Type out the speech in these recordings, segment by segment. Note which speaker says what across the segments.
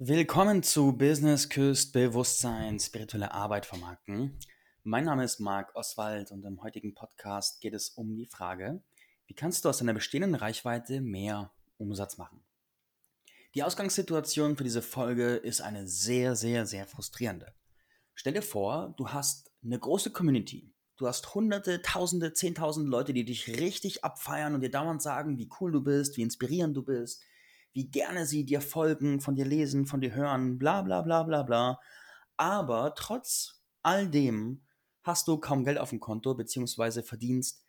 Speaker 1: Willkommen zu Business Küst Bewusstsein, spirituelle Arbeit vermarkten. Mein Name ist Marc Oswald und im heutigen Podcast geht es um die Frage, wie kannst du aus deiner bestehenden Reichweite mehr Umsatz machen? Die Ausgangssituation für diese Folge ist eine sehr, sehr, sehr frustrierende. Stell dir vor, du hast eine große Community. Du hast hunderte, tausende, zehntausende Leute, die dich richtig abfeiern und dir dauernd sagen, wie cool du bist, wie inspirierend du bist, wie gerne sie dir folgen, von dir lesen, von dir hören, bla bla bla bla bla. Aber trotz all dem hast du kaum Geld auf dem Konto, beziehungsweise verdienst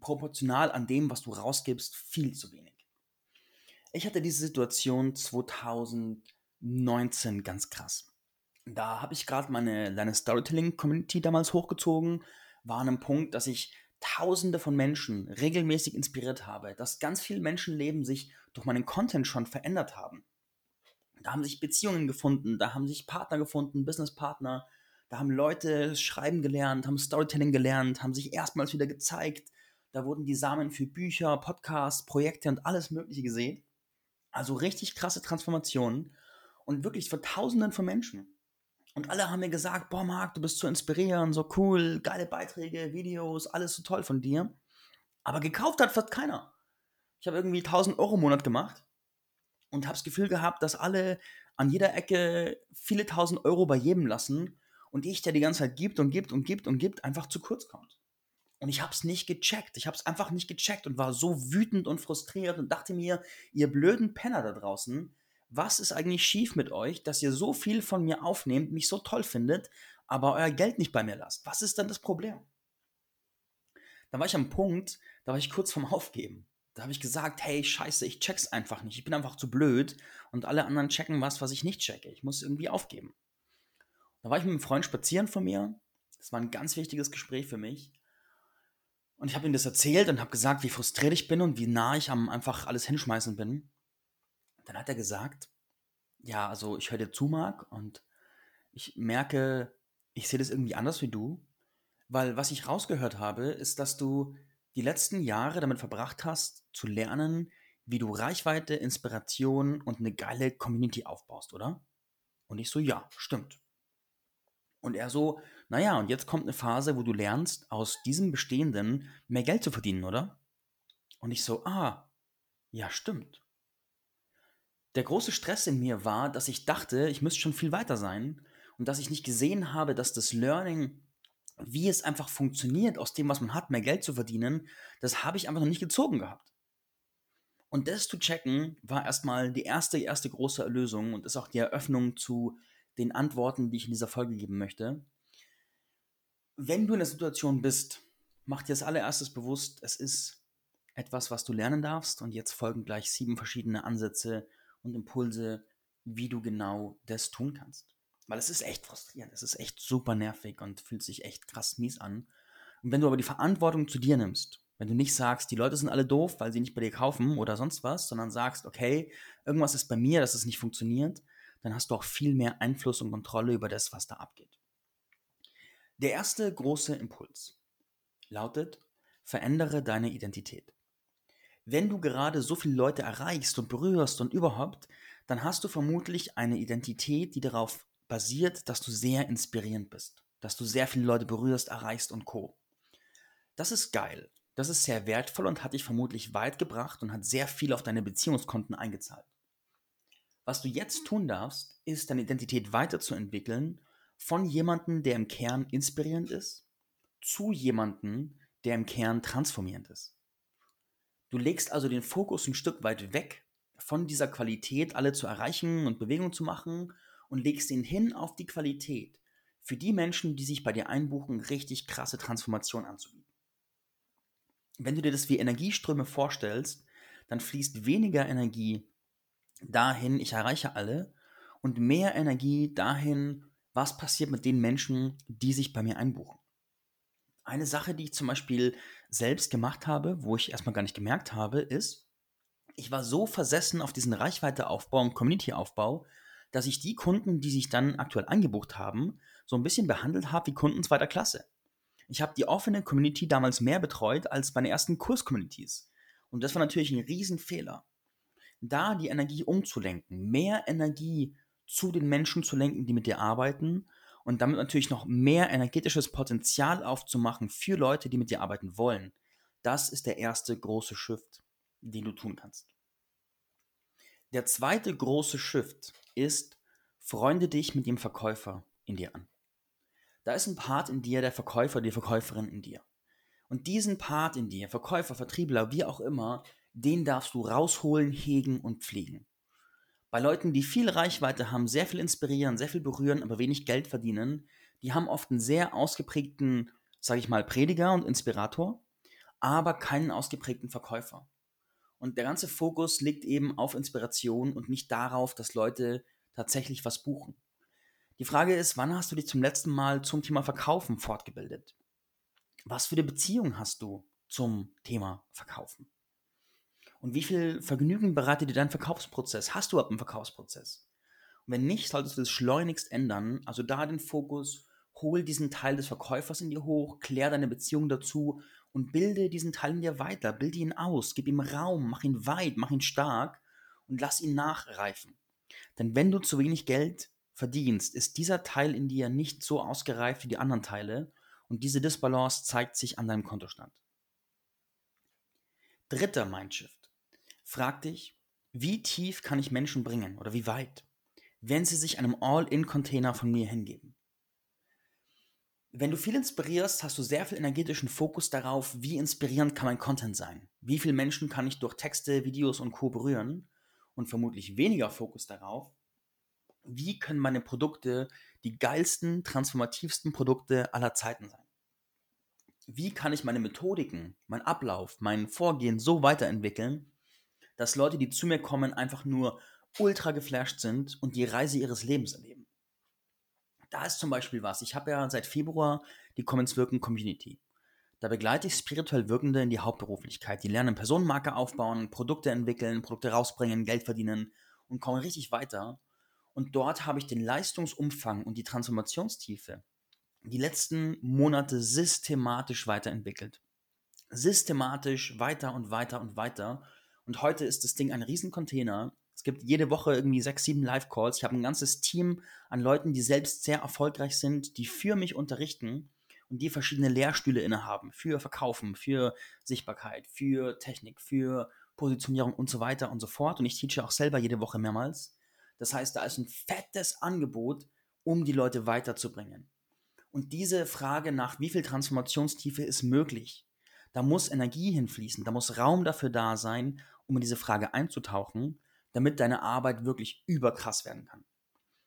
Speaker 1: proportional an dem, was du rausgibst, viel zu wenig. Ich hatte diese Situation 2019 ganz krass. Da habe ich gerade meine kleine Storytelling-Community damals hochgezogen, war an einem Punkt, dass ich Tausende von Menschen regelmäßig inspiriert habe, dass ganz viele Menschenleben sich durch meinen Content schon verändert haben. Da haben sich Beziehungen gefunden, da haben sich Partner gefunden, Businesspartner, da haben Leute schreiben gelernt, haben Storytelling gelernt, haben sich erstmals wieder gezeigt. Da wurden die Samen für Bücher, Podcasts, Projekte und alles Mögliche gesehen. Also richtig krasse Transformationen und wirklich vor Tausenden von Menschen. Und alle haben mir gesagt, boah Marc, du bist so inspirierend, so cool, geile Beiträge, Videos, alles so toll von dir. Aber gekauft hat fast keiner. Ich habe irgendwie 1000 Euro im Monat gemacht und habe das Gefühl gehabt, dass alle an jeder Ecke viele tausend Euro bei jedem lassen und ich, der die ganze Zeit gibt und gibt und gibt und gibt, einfach zu kurz kommt. Und ich habe es nicht gecheckt. Ich habe es einfach nicht gecheckt und war so wütend und frustriert und dachte mir, ihr blöden Penner da draußen, was ist eigentlich schief mit euch, dass ihr so viel von mir aufnehmt, mich so toll findet, aber euer Geld nicht bei mir lasst? Was ist dann das Problem? Da war ich am Punkt, da war ich kurz vorm Aufgeben. Da habe ich gesagt, hey, scheiße, ich check's einfach nicht. Ich bin einfach zu blöd und alle anderen checken was, was ich nicht checke. Ich muss irgendwie aufgeben. Da war ich mit einem Freund spazieren von mir. Das war ein ganz wichtiges Gespräch für mich. Und ich habe ihm das erzählt und habe gesagt, wie frustriert ich bin und wie nah ich am einfach alles hinschmeißen bin. Dann hat er gesagt, ja, also ich höre dir zu, Marc, und ich merke, ich sehe das irgendwie anders wie du, weil was ich rausgehört habe, ist, dass du die letzten Jahre damit verbracht hast, zu lernen, wie du Reichweite, Inspiration und eine geile Community aufbaust, oder? Und ich so, ja, stimmt. Und er so, naja, und jetzt kommt eine Phase, wo du lernst, aus diesem Bestehenden mehr Geld zu verdienen, oder? Und ich so, ah, ja, stimmt. Der große Stress in mir war, dass ich dachte, ich müsste schon viel weiter sein und dass ich nicht gesehen habe, dass das Learning, wie es einfach funktioniert, aus dem, was man hat, mehr Geld zu verdienen, das habe ich einfach noch nicht gezogen gehabt. Und das zu checken, war erstmal die erste, erste große Erlösung und ist auch die Eröffnung zu den Antworten, die ich in dieser Folge geben möchte. Wenn du in der Situation bist, mach dir als allererstes bewusst, es ist etwas, was du lernen darfst und jetzt folgen gleich sieben verschiedene Ansätze, und Impulse, wie du genau das tun kannst. Weil es ist echt frustrierend, es ist echt super nervig und fühlt sich echt krass mies an. Und wenn du aber die Verantwortung zu dir nimmst, wenn du nicht sagst, die Leute sind alle doof, weil sie nicht bei dir kaufen oder sonst was, sondern sagst, okay, irgendwas ist bei mir, dass es nicht funktioniert, dann hast du auch viel mehr Einfluss und Kontrolle über das, was da abgeht. Der erste große Impuls lautet, verändere deine Identität wenn du gerade so viele Leute erreichst und berührst und überhaupt, dann hast du vermutlich eine Identität, die darauf basiert, dass du sehr inspirierend bist, dass du sehr viele Leute berührst, erreichst und co. Das ist geil. Das ist sehr wertvoll und hat dich vermutlich weit gebracht und hat sehr viel auf deine Beziehungskonten eingezahlt. Was du jetzt tun darfst, ist deine Identität weiterzuentwickeln von jemandem, der im Kern inspirierend ist, zu jemandem, der im Kern transformierend ist. Du legst also den Fokus ein Stück weit weg von dieser Qualität, alle zu erreichen und Bewegung zu machen und legst ihn hin auf die Qualität, für die Menschen, die sich bei dir einbuchen, richtig krasse Transformation anzubieten. Wenn du dir das wie Energieströme vorstellst, dann fließt weniger Energie dahin, ich erreiche alle, und mehr Energie dahin, was passiert mit den Menschen, die sich bei mir einbuchen. Eine Sache, die ich zum Beispiel selbst gemacht habe, wo ich erstmal gar nicht gemerkt habe, ist, ich war so versessen auf diesen Reichweiteaufbau und Community-Aufbau, dass ich die Kunden, die sich dann aktuell eingebucht haben, so ein bisschen behandelt habe wie Kunden zweiter Klasse. Ich habe die offene Community damals mehr betreut als meine ersten Kurs-Communities. Und das war natürlich ein Riesenfehler. da die Energie umzulenken, mehr Energie zu den Menschen zu lenken, die mit dir arbeiten und damit natürlich noch mehr energetisches Potenzial aufzumachen für Leute, die mit dir arbeiten wollen. Das ist der erste große Shift, den du tun kannst. Der zweite große Shift ist, freunde dich mit dem Verkäufer in dir an. Da ist ein Part in dir, der Verkäufer, die Verkäuferin in dir. Und diesen Part in dir, Verkäufer, Vertriebler, wie auch immer, den darfst du rausholen, hegen und pflegen. Bei Leuten, die viel Reichweite haben, sehr viel inspirieren, sehr viel berühren, aber wenig Geld verdienen, die haben oft einen sehr ausgeprägten, sage ich mal, Prediger und Inspirator, aber keinen ausgeprägten Verkäufer. Und der ganze Fokus liegt eben auf Inspiration und nicht darauf, dass Leute tatsächlich was buchen. Die Frage ist, wann hast du dich zum letzten Mal zum Thema Verkaufen fortgebildet? Was für eine Beziehung hast du zum Thema Verkaufen? Und wie viel Vergnügen bereitet dir dein Verkaufsprozess? Hast du ab einem Verkaufsprozess? Und wenn nicht, solltest du das schleunigst ändern. Also da den Fokus, hol diesen Teil des Verkäufers in dir hoch, klär deine Beziehung dazu und bilde diesen Teil in dir weiter, bilde ihn aus, gib ihm Raum, mach ihn weit, mach ihn stark und lass ihn nachreifen. Denn wenn du zu wenig Geld verdienst, ist dieser Teil in dir nicht so ausgereift wie die anderen Teile und diese Disbalance zeigt sich an deinem Kontostand. Dritter Mindshift. Frag dich, wie tief kann ich Menschen bringen oder wie weit, wenn sie sich einem All-in-Container von mir hingeben? wenn du viel inspirierst, hast du sehr viel energetischen Fokus darauf, wie inspirierend kann mein Content sein. Wie viele Menschen kann ich durch Texte, Videos und Co. berühren? Und vermutlich weniger Fokus darauf, wie können meine Produkte die geilsten, transformativsten Produkte aller Zeiten sein. Wie kann ich meine Methodiken, mein Ablauf, mein Vorgehen so weiterentwickeln, dass Leute, die zu mir kommen, einfach nur ultra geflasht sind und die Reise ihres Lebens erleben. Da ist zum Beispiel was. Ich habe ja seit Februar die Commons Wirken Community. Da begleite ich spirituell Wirkende in die Hauptberuflichkeit. Die lernen Personenmarke aufbauen, Produkte entwickeln, Produkte rausbringen, Geld verdienen und kommen richtig weiter. Und dort habe ich den Leistungsumfang und die Transformationstiefe die letzten Monate systematisch weiterentwickelt. Systematisch weiter und weiter und weiter. Und heute ist das Ding ein Riesencontainer, es gibt jede Woche irgendwie sechs, sieben Live-Calls. Ich habe ein ganzes Team an Leuten, die selbst sehr erfolgreich sind, die für mich unterrichten und die verschiedene Lehrstühle innehaben. Für Verkaufen, für Sichtbarkeit, für Technik, für Positionierung und so weiter und so fort. Und ich teache auch selber jede Woche mehrmals. Das heißt, da ist ein fettes Angebot, um die Leute weiterzubringen. Und diese Frage nach, wie viel Transformationstiefe ist möglich, da muss Energie hinfließen, da muss Raum dafür da sein, um in diese Frage einzutauchen damit deine Arbeit wirklich überkrass werden kann.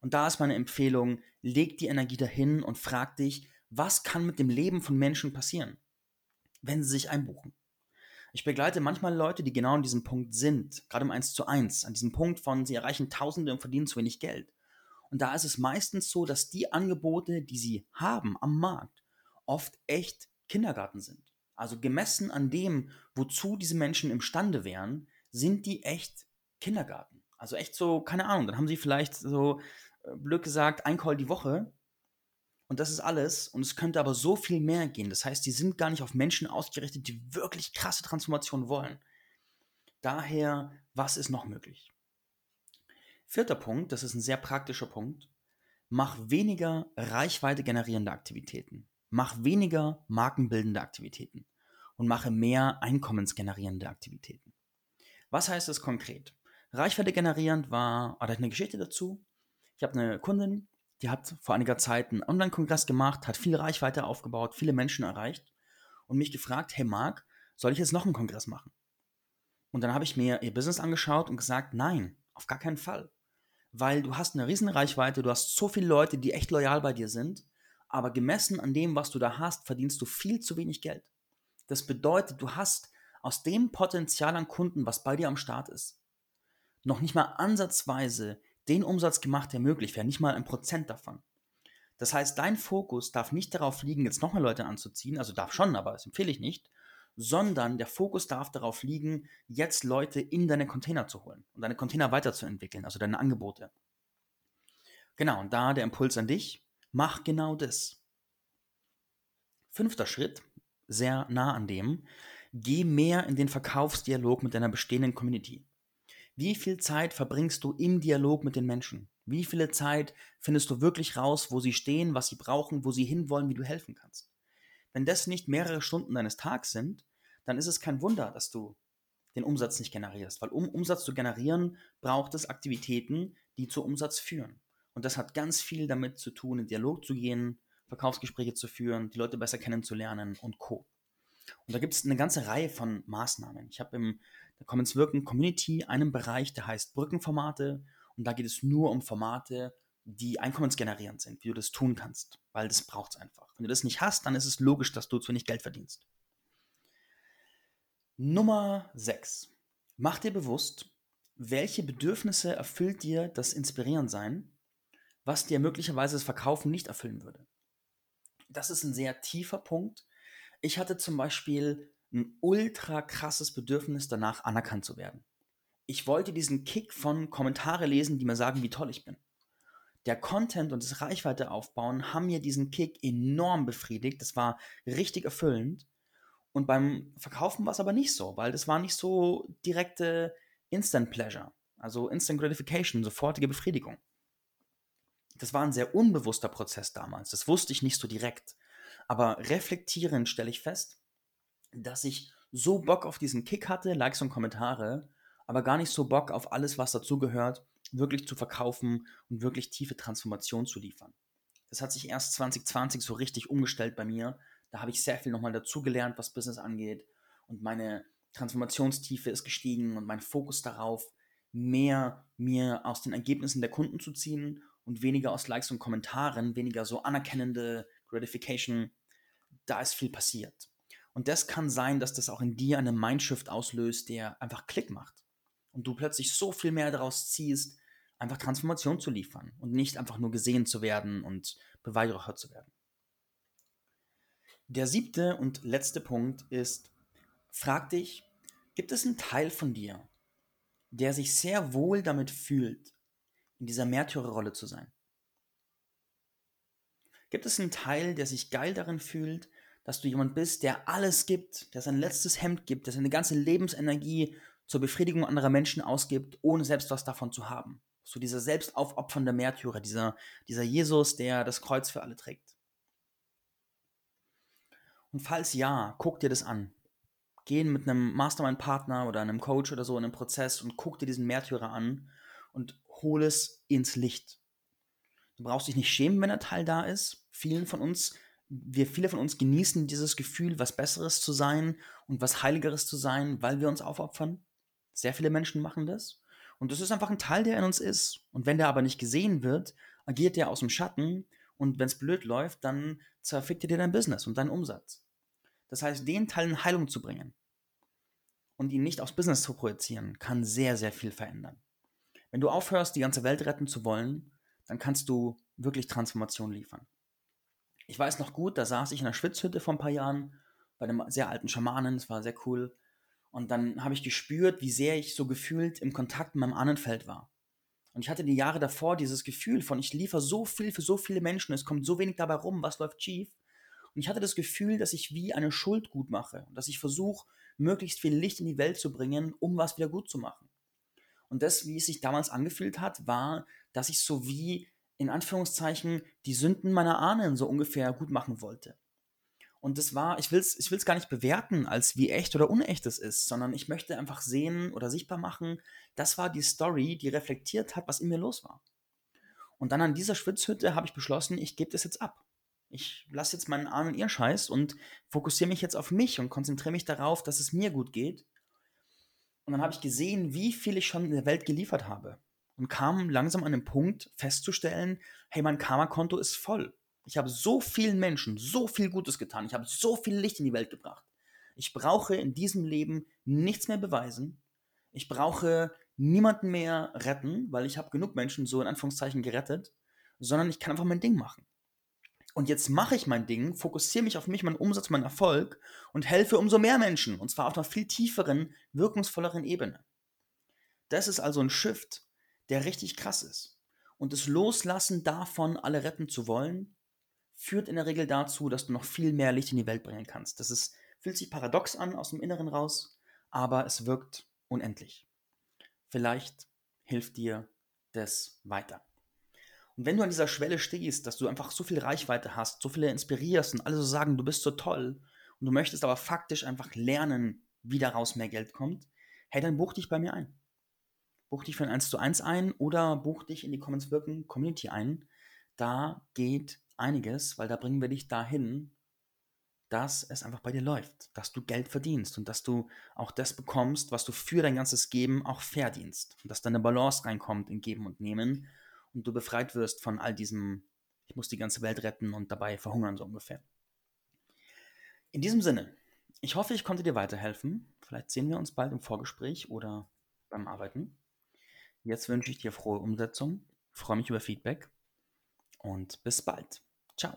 Speaker 1: Und da ist meine Empfehlung, leg die Energie dahin und frag dich, was kann mit dem Leben von Menschen passieren, wenn sie sich einbuchen. Ich begleite manchmal Leute, die genau an diesem Punkt sind, gerade im 1 zu 1, an diesem Punkt von, sie erreichen Tausende und verdienen zu wenig Geld. Und da ist es meistens so, dass die Angebote, die sie haben am Markt, oft echt Kindergarten sind. Also gemessen an dem, wozu diese Menschen imstande wären, sind die echt Kindergarten. Also echt so, keine Ahnung, dann haben sie vielleicht so, äh, blöd gesagt, ein Call die Woche. Und das ist alles. Und es könnte aber so viel mehr gehen. Das heißt, die sind gar nicht auf Menschen ausgerichtet, die wirklich krasse Transformation wollen. Daher, was ist noch möglich? Vierter Punkt, das ist ein sehr praktischer Punkt. Mach weniger Reichweite generierende Aktivitäten. Mach weniger markenbildende Aktivitäten. Und mache mehr einkommensgenerierende Aktivitäten. Was heißt das konkret? Reichweite generierend war, oder eine Geschichte dazu. Ich habe eine Kundin, die hat vor einiger Zeit einen Online-Kongress gemacht, hat viel Reichweite aufgebaut, viele Menschen erreicht und mich gefragt, hey Marc, soll ich jetzt noch einen Kongress machen? Und dann habe ich mir ihr Business angeschaut und gesagt, nein, auf gar keinen Fall. Weil du hast eine riesen Reichweite, du hast so viele Leute, die echt loyal bei dir sind, aber gemessen an dem, was du da hast, verdienst du viel zu wenig Geld. Das bedeutet, du hast aus dem Potenzial an Kunden, was bei dir am Start ist, noch nicht mal ansatzweise den Umsatz gemacht, der möglich wäre, nicht mal ein Prozent davon. Das heißt, dein Fokus darf nicht darauf liegen, jetzt nochmal Leute anzuziehen, also darf schon, aber das empfehle ich nicht, sondern der Fokus darf darauf liegen, jetzt Leute in deine Container zu holen und deine Container weiterzuentwickeln, also deine Angebote. Genau, und da der Impuls an dich, mach genau das. Fünfter Schritt, sehr nah an dem, geh mehr in den Verkaufsdialog mit deiner bestehenden Community. Wie viel Zeit verbringst du im Dialog mit den Menschen? Wie viele Zeit findest du wirklich raus, wo sie stehen, was sie brauchen, wo sie hinwollen, wie du helfen kannst? Wenn das nicht mehrere Stunden deines Tags sind, dann ist es kein Wunder, dass du den Umsatz nicht generierst. Weil um Umsatz zu generieren, braucht es Aktivitäten, die zu Umsatz führen. Und das hat ganz viel damit zu tun, in Dialog zu gehen, Verkaufsgespräche zu führen, die Leute besser kennenzulernen und Co. Und da gibt es eine ganze Reihe von Maßnahmen. Ich habe im der Commons Wirken Community einen Bereich, der heißt Brückenformate. Und da geht es nur um Formate, die einkommensgenerierend sind, wie du das tun kannst, weil das braucht es einfach. Wenn du das nicht hast, dann ist es logisch, dass du zu wenig Geld verdienst. Nummer 6. Mach dir bewusst, welche Bedürfnisse erfüllt dir das Inspirierendsein, was dir möglicherweise das Verkaufen nicht erfüllen würde. Das ist ein sehr tiefer Punkt. Ich hatte zum Beispiel ein ultra krasses Bedürfnis danach, anerkannt zu werden. Ich wollte diesen Kick von Kommentare lesen, die mir sagen, wie toll ich bin. Der Content und das Reichweite aufbauen haben mir diesen Kick enorm befriedigt. Das war richtig erfüllend. Und beim Verkaufen war es aber nicht so, weil das war nicht so direkte Instant Pleasure, also Instant Gratification, sofortige Befriedigung. Das war ein sehr unbewusster Prozess damals. Das wusste ich nicht so direkt. Aber reflektierend stelle ich fest, dass ich so Bock auf diesen Kick hatte, Likes und Kommentare, aber gar nicht so Bock auf alles, was dazugehört, wirklich zu verkaufen und wirklich tiefe Transformation zu liefern. Das hat sich erst 2020 so richtig umgestellt bei mir, da habe ich sehr viel nochmal dazugelernt, was Business angeht. Und meine Transformationstiefe ist gestiegen und mein Fokus darauf, mehr mir aus den Ergebnissen der Kunden zu ziehen und weniger aus Likes und Kommentaren, weniger so anerkennende Gratification. Da ist viel passiert. Und das kann sein, dass das auch in dir einen Mindshift auslöst, der einfach Klick macht. Und du plötzlich so viel mehr daraus ziehst, einfach Transformation zu liefern und nicht einfach nur gesehen zu werden und beweihräuchert zu werden. Der siebte und letzte Punkt ist, frag dich, gibt es einen Teil von dir, der sich sehr wohl damit fühlt, in dieser Märtyrerrolle zu sein? Gibt es einen Teil, der sich geil darin fühlt, dass du jemand bist, der alles gibt, der sein letztes Hemd gibt, der seine ganze Lebensenergie zur Befriedigung anderer Menschen ausgibt, ohne selbst was davon zu haben? So dieser selbstaufopfernde Märtyrer, dieser, dieser Jesus, der das Kreuz für alle trägt. Und falls ja, guck dir das an. Geh mit einem Mastermind-Partner oder einem Coach oder so in einen Prozess und guck dir diesen Märtyrer an und hol es ins Licht. Du brauchst dich nicht schämen, wenn der Teil da ist. Vielen von uns, wir viele von uns genießen dieses Gefühl, was Besseres zu sein und was Heiligeres zu sein, weil wir uns aufopfern. Sehr viele Menschen machen das. Und das ist einfach ein Teil, der in uns ist. Und wenn der aber nicht gesehen wird, agiert der aus dem Schatten und wenn es blöd läuft, dann zerfickt er dir dein Business und deinen Umsatz. Das heißt, den Teil in Heilung zu bringen und ihn nicht aufs Business zu projizieren, kann sehr, sehr viel verändern. Wenn du aufhörst, die ganze Welt retten zu wollen, dann kannst du wirklich Transformation liefern. Ich weiß noch gut, da saß ich in einer Schwitzhütte vor ein paar Jahren bei einem sehr alten Schamanen, das war sehr cool. Und dann habe ich gespürt, wie sehr ich so gefühlt im Kontakt mit meinem Ahnenfeld war. Und ich hatte die Jahre davor dieses Gefühl von, ich liefere so viel für so viele Menschen, es kommt so wenig dabei rum, was läuft schief. Und ich hatte das Gefühl, dass ich wie eine Schuld gut mache und dass ich versuche, möglichst viel Licht in die Welt zu bringen, um was wieder gut zu machen. Und das, wie es sich damals angefühlt hat, war, dass ich so wie in Anführungszeichen die Sünden meiner Ahnen so ungefähr gut machen wollte. Und das war, ich will es ich will's gar nicht bewerten, als wie echt oder unecht es ist, sondern ich möchte einfach sehen oder sichtbar machen, das war die Story, die reflektiert hat, was in mir los war. Und dann an dieser Schwitzhütte habe ich beschlossen, ich gebe das jetzt ab. Ich lasse jetzt meinen Ahnen ihr Scheiß und fokussiere mich jetzt auf mich und konzentriere mich darauf, dass es mir gut geht. Und dann habe ich gesehen, wie viel ich schon in der Welt geliefert habe. Und kam langsam an den Punkt festzustellen, hey, mein Karma-Konto ist voll. Ich habe so vielen Menschen so viel Gutes getan. Ich habe so viel Licht in die Welt gebracht. Ich brauche in diesem Leben nichts mehr beweisen. Ich brauche niemanden mehr retten, weil ich habe genug Menschen so in Anführungszeichen gerettet, sondern ich kann einfach mein Ding machen. Und jetzt mache ich mein Ding, fokussiere mich auf mich, meinen Umsatz, meinen Erfolg und helfe umso mehr Menschen. Und zwar auf einer viel tieferen, wirkungsvolleren Ebene. Das ist also ein Shift, der richtig krass ist. Und das Loslassen davon, alle retten zu wollen, führt in der Regel dazu, dass du noch viel mehr Licht in die Welt bringen kannst. Das ist, fühlt sich paradox an aus dem Inneren raus, aber es wirkt unendlich. Vielleicht hilft dir das weiter. Und wenn du an dieser Schwelle stehst, dass du einfach so viel Reichweite hast, so viele inspirierst und alle so sagen, du bist so toll und du möchtest aber faktisch einfach lernen, wie daraus mehr Geld kommt, hey, dann buch dich bei mir ein. Buch dich für ein 1 zu 1 ein oder buch dich in die Commons Wirken Community ein. Da geht einiges, weil da bringen wir dich dahin, dass es einfach bei dir läuft, dass du Geld verdienst und dass du auch das bekommst, was du für dein ganzes Geben auch verdienst und dass da eine Balance reinkommt in Geben und Nehmen und du befreit wirst von all diesem, ich muss die ganze Welt retten und dabei verhungern so ungefähr. In diesem Sinne, ich hoffe, ich konnte dir weiterhelfen. Vielleicht sehen wir uns bald im Vorgespräch oder beim Arbeiten. Jetzt wünsche ich dir frohe Umsetzung, freue mich über Feedback und bis bald. Ciao.